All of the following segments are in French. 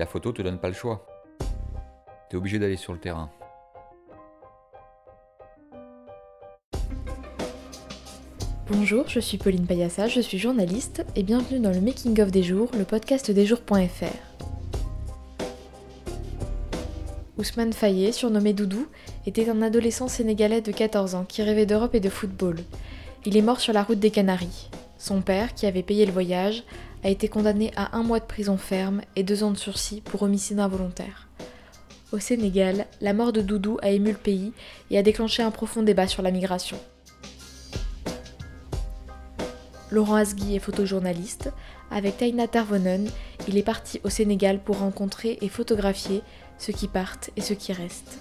La photo te donne pas le choix. Tu es obligé d'aller sur le terrain. Bonjour, je suis Pauline Payassa, je suis journaliste et bienvenue dans le Making of des jours, le podcast des jours.fr. Ousmane Fayet, surnommé Doudou, était un adolescent sénégalais de 14 ans qui rêvait d'Europe et de football. Il est mort sur la route des Canaries. Son père, qui avait payé le voyage, a été condamné à un mois de prison ferme et deux ans de sursis pour homicide involontaire. Au Sénégal, la mort de Doudou a ému le pays et a déclenché un profond débat sur la migration. Laurent Asgui est photojournaliste. Avec Taina Tarvonen, il est parti au Sénégal pour rencontrer et photographier ceux qui partent et ceux qui restent.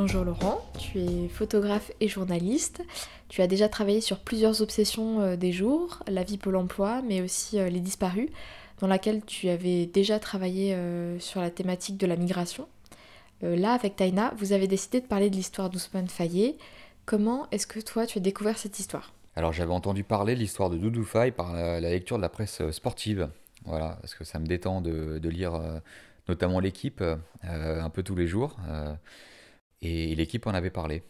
Bonjour Laurent, tu es photographe et journaliste. Tu as déjà travaillé sur plusieurs obsessions euh, des jours, la vie Pôle emploi, mais aussi euh, les disparus, dans laquelle tu avais déjà travaillé euh, sur la thématique de la migration. Là, avec Taina, vous avez décidé de parler de l'histoire d'Ousmane Fayet. Comment est-ce que toi, tu as découvert cette histoire? Alors j'avais entendu parler de l'histoire de Doudou Faye par la lecture de la presse sportive. Voilà, parce que ça me détend de, lire notamment l'équipe un peu tous les jours. Et l'équipe en avait parlé,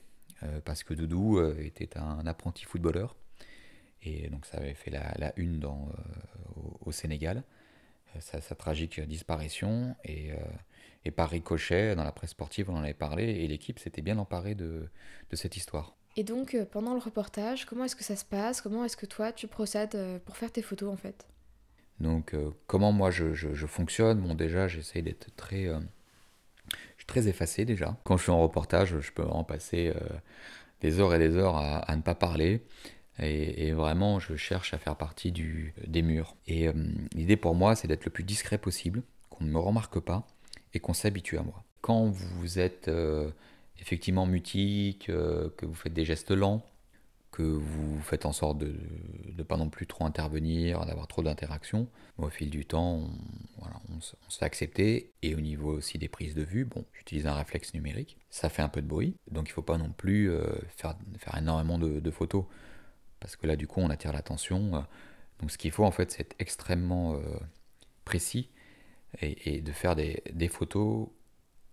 euh, parce que Doudou euh, était un apprenti footballeur. Et donc ça avait fait la, une dans, euh, au, Sénégal, sa, tragique disparition. Et, et, par ricochet, dans la presse sportive, on en avait parlé, et l'équipe s'était bien emparée de, de, cette histoire. Et donc, pendant le reportage, comment est-ce que ça se passe? Comment est-ce que toi, tu procèdes pour faire tes photos, en fait? Donc, comment moi, je, je, fonctionne? Bon, déjà, j'essaye d'être très très effacé déjà. Quand je suis en reportage, je peux en passer euh, des heures et des heures à, ne pas parler. Et, vraiment, je cherche à faire partie des murs. Et euh, l'idée pour moi, c'est d'être le plus discret possible, qu'on ne me remarque pas et qu'on s'habitue à moi. Quand vous êtes euh, effectivement mutique, que vous faites des gestes lents, que vous faites en sorte de ne pas non plus trop intervenir, d'avoir trop d'interactions. Au fil du temps, on, voilà, on, se, fait accepter. Et au niveau aussi des prises de vue, bon, j'utilise un réflexe numérique. Ça fait un peu de bruit, donc il ne faut pas non plus euh, faire, faire énormément de, photos. Parce que là, du coup, on attire l'attention. Donc ce qu'il faut, en fait, c'est être extrêmement euh, précis et, de faire des, des photos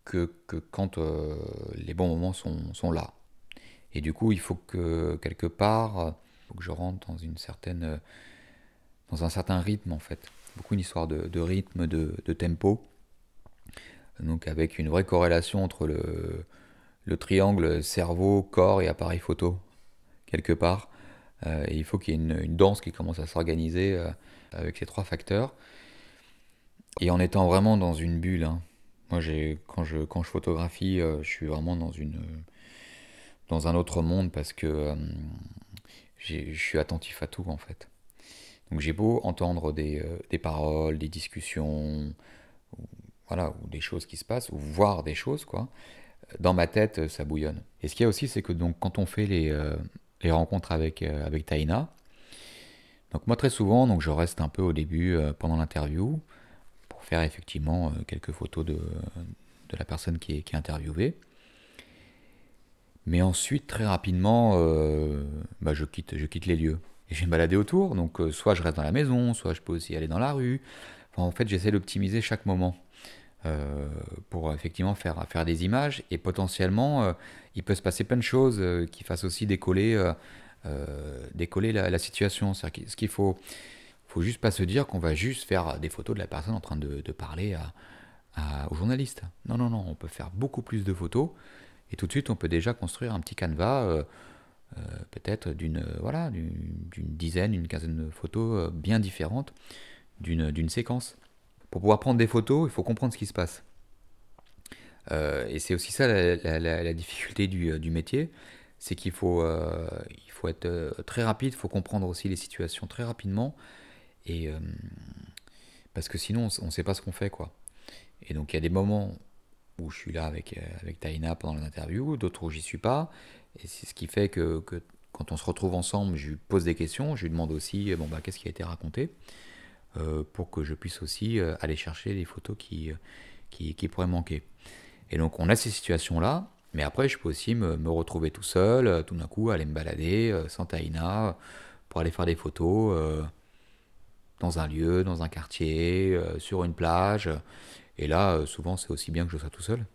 que, que quand euh, les bons moments sont, sont là. Et du coup, il faut que quelque part, faut que je rentre dans une certaine, dans un certain rythme en fait. Beaucoup une histoire de, rythme, de, tempo. Donc avec une vraie corrélation entre le, le triangle cerveau, corps et appareil photo quelque part. Euh, et il faut qu'il y ait une, danse qui commence à s'organiser euh, avec ces trois facteurs. Et en étant vraiment dans une bulle. Hein. Moi, quand je, quand je photographie, euh, je suis vraiment dans une dans un autre monde parce que euh, je suis attentif à tout en fait. Donc j'ai beau entendre des, euh, des, paroles, des discussions, voilà, ou des choses qui se passent, ou voir des choses, quoi. Dans ma tête, ça bouillonne. Et ce qu'il y a aussi, c'est que donc quand on fait les, euh, les rencontres avec, avec Taina, donc moi très souvent, donc je reste un peu au début pendant l'interview pour faire effectivement quelques photos de, de la personne qui est, qui est interviewée. Mais ensuite, très rapidement, euh, bah, je, quitte, je quitte les lieux. Et je vais me balader autour, donc euh, soit je reste dans la maison, soit je peux aussi aller dans la rue. en fait, j'essaie d'optimiser chaque moment euh, pour effectivement faire, faire des images. Et potentiellement, il peut se passer plein de choses qui fassent aussi décoller, décoller la, situation. ce qu'il faut, faut juste pas se dire qu'on va juste faire des photos de la personne en train de, parler à, aux journalistes. Non, non, non, on peut faire beaucoup plus de photos. Et tout de suite, on peut déjà construire un petit canevas, euh, euh, peut-être d'une euh, voilà, dizaine, une quinzaine de photos bien différentes d'une séquence. Pour pouvoir prendre des photos, il faut comprendre ce qui se passe. et c'est aussi ça la, difficulté du, du métier, c'est qu'il faut, faut être très rapide, il faut comprendre aussi les situations très rapidement, et parce que sinon on ne sait pas ce qu'on fait quoi. Et donc il y a des moments où je suis là avec, euh, avec Taina pendant l'interview, d'autres où j'y suis pas. Et c'est ce qui fait que, que, quand on se retrouve ensemble, je lui pose des questions, je lui demande aussi bon, bah, qu'est-ce qui a été raconté, euh, pour que je puisse aussi euh, aller chercher les photos qui, qui, pourraient manquer. Et donc on a ces situations-là, Mais après, je peux aussi me, me retrouver tout seul, euh, tout d'un coup, aller me balader euh, sans Taïna, pour aller faire des photos euh, dans un lieu, dans un quartier, euh, sur une plage. Et là, euh, souvent, c'est aussi bien que je sois tout seul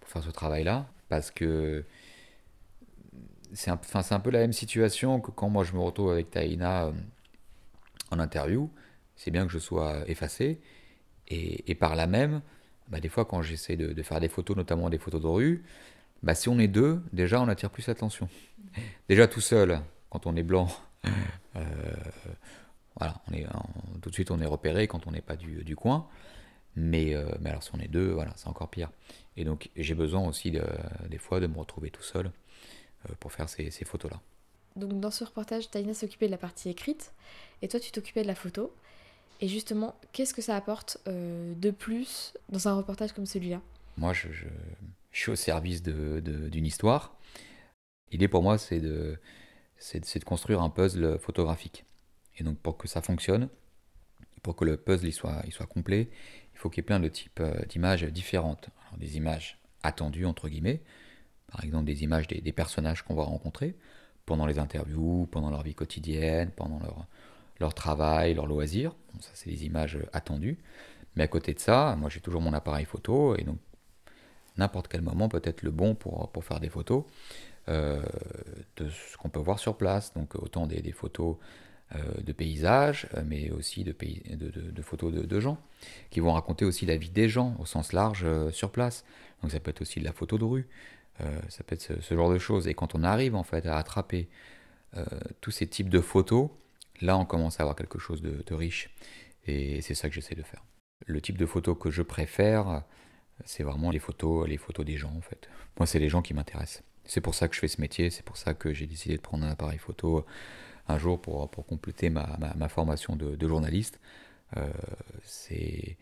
pour faire ce travail-là, parce que c'est un, c'est un peu la même situation que quand moi je me retrouve avec Taïna euh, en interview. C'est bien que je sois effacé. Et, par là même, bah, des fois, quand j'essaie de, faire des photos, notamment des photos de rue, bah, si on est deux, déjà, on attire plus l'attention. Déjà tout seul, quand on est blanc, euh, voilà, tout de suite, on est repéré quand on n'est pas du coin. Mais, euh, mais alors, si on est deux, voilà, c'est encore pire. Et donc, j'ai besoin aussi, de- des fois, de me retrouver tout seul euh, pour faire ces, ces photos-là. Donc dans ce reportage, Taina s'occupait de la partie écrite et toi tu t'occupais de la photo. Et justement, qu'est-ce que ça apporte euh, de plus dans un reportage comme celui-là? Moi, je, je- je suis au service de- de- d'une histoire. L'idée pour moi, c'est de, construire un puzzle photographique. Et donc, pour que ça fonctionne, pour que le puzzle il soit, il soit complet, il faut qu'il y ait plein de types euh, d'images différentes. Des images attendues, entre guillemets, par exemple des images des, personnages qu'on va rencontrer pendant les interviews, pendant leur vie quotidienne, pendant leur, leur travail, leur loisir. Ça, c'est des images attendues. Mais à côté de ça, moi, j'ai toujours mon appareil photo, et donc n'importe quel moment peut être le bon pour, pour faire des photos euh, de ce qu'on peut voir sur place. Donc autant des, photos euh, de paysages, euh, mais aussi de, photos de, gens, qui vont raconter aussi la vie des gens au sens large euh, sur place. Donc ça peut être aussi de la photo de rue, euh, ça peut être ce, genre de choses. Et quand on arrive en fait à attraper euh, tous ces types de photos, là on commence à avoir quelque chose de, de riche. Et c'est ça que j'essaie de faire. Le type de photo que je préfère, c'est vraiment les photos, les photos des gens en fait. Moi, c'est les gens qui m'intéressent. C'est pour ça que je fais ce métier, c'est pour ça que j'ai décidé de prendre un appareil photo un jour pour, pour compléter ma, ma, ma formation de, journaliste. Euh, c'est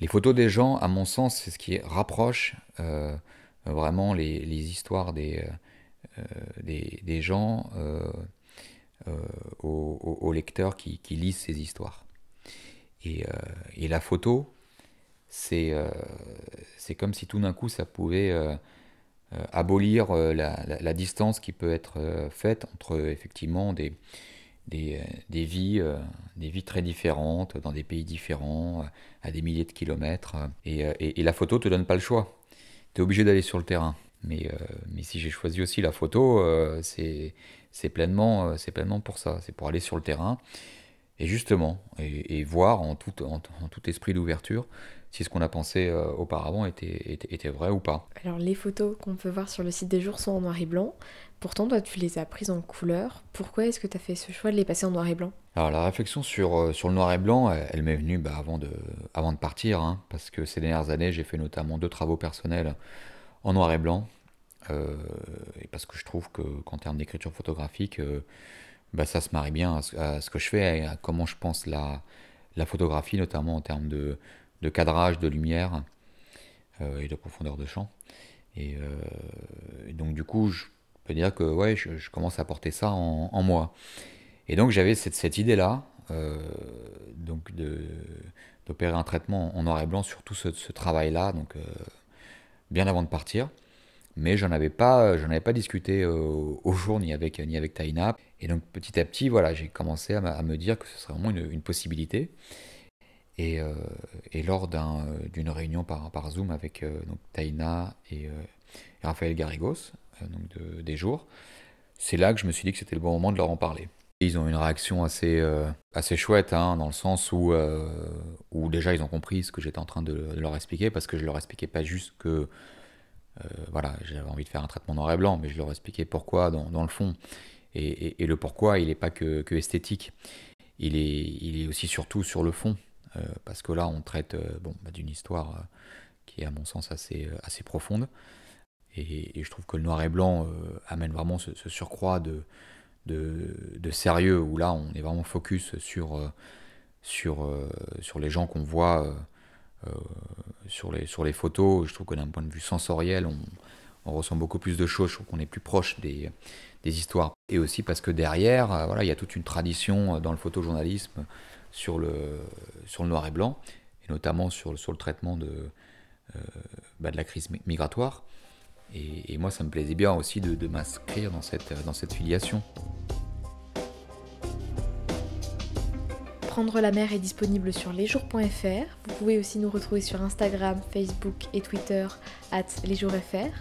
les photos des gens, à mon sens, c'est ce qui rapproche euh, vraiment les, les histoires des, euh, des, gens aux, aux- lecteurs qui, qui lisent ces histoires. Et, et la photo, c'est euh, comme si tout d'un coup ça pouvait abolir euh, la, distance qui peut être euh, faite entre euh, effectivement des, des, euh, vies, euh, des vies très différentes, dans des pays différents, euh, à des milliers de kilomètres. euh, Et, euh, la photo te donne pas le choix. Tu es obligé d'aller sur le terrain. Mais, euh, mais si j'ai choisi aussi la photo, euh, c'est pleinement, euh, pleinement pour ça. C'est pour aller sur le terrain et justement, et, voir en tout, en tout esprit d'ouverture si ce qu'on a pensé euh, auparavant était, était, était vrai ou pas. Alors les photos qu'on peut voir sur le site des jours sont en noir et blanc. Pourtant toi tu les as prises en couleur. Pourquoi est-ce que tu as fait ce choix de les passer en noir et blanc? Alors la réflexion sur, euh, sur le noir et blanc, elle, elle m'est venue bah, avant, de, avant de partir, hein, parce que ces dernières années, j'ai fait notamment deux travaux personnels en noir et blanc, euh, et parce que je trouve que qu'en termes d'écriture photographique, euh, bah, ça se marie bien à ce, à ce que je fais et à comment je pense la, la photographie, notamment en termes de, de cadrage, de lumière euh, et de profondeur de champ. Et, euh, et donc du coup, je peux dire que ouais, je, commence à porter ça en, moi. Et donc j'avais cette, idée-là, euh, donc d'opérer un traitement en noir et blanc sur tout ce, travail-là, donc bien avant de partir. Mais j'en avais pas, j'en avais pas discuté au jour ni avec ni avec Taina. Et donc petit à petit, voilà, j'ai commencé à, me dire que ce serait vraiment une possibilité. Et, euh, et lors d'un, d'une réunion par, Zoom avec euh, Taina et, et Raphaël Garrigos, donc de, des jours, c'est là que je me suis dit que c'était le bon moment de leur en parler. Ils ont une réaction assez, euh, chouette, hein, dans le sens où, euh, déjà ils ont compris ce que j'étais en train de, leur expliquer, parce que je leur expliquais pas juste que euh, voilà, j'avais envie de faire un traitement noir et blanc, mais je leur expliquais pourquoi dans, le fond. Et, le pourquoi, il n'est pas que, que, esthétique, il est, aussi surtout sur le fond, euh, parce que là on traite bon, bah, d'une histoire euh, qui est à mon sens assez, assez profonde. Et, je trouve que le noir et blanc euh, amène vraiment ce, surcroît de, de, de, sérieux, où là on est vraiment focus sur, euh, sur, sur les gens qu'on voit euh, sur, les, sur les photos. Je trouve que d'un point de vue sensoriel, on, on, ressent beaucoup plus de choses, je trouve qu'on est plus proche des, des, histoires. Et aussi parce que derrière, euh, voilà, il y a toute une tradition dans le photojournalisme sur le, sur le noir et blanc, et notamment sur, sur le traitement de, euh, bah, de la crise migratoire et, moi, ça me plaisait bien aussi de, m'inscrire dans cette, dans cette filiation. Prendre la mer est disponible sur lesjours.fr. Vous pouvez aussi nous retrouver sur Instagram, Facebook et Twitter at lesjoursfr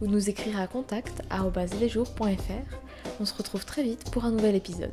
ou nous écrire à contact.lesjours.fr. On se retrouve très vite pour un nouvel épisode.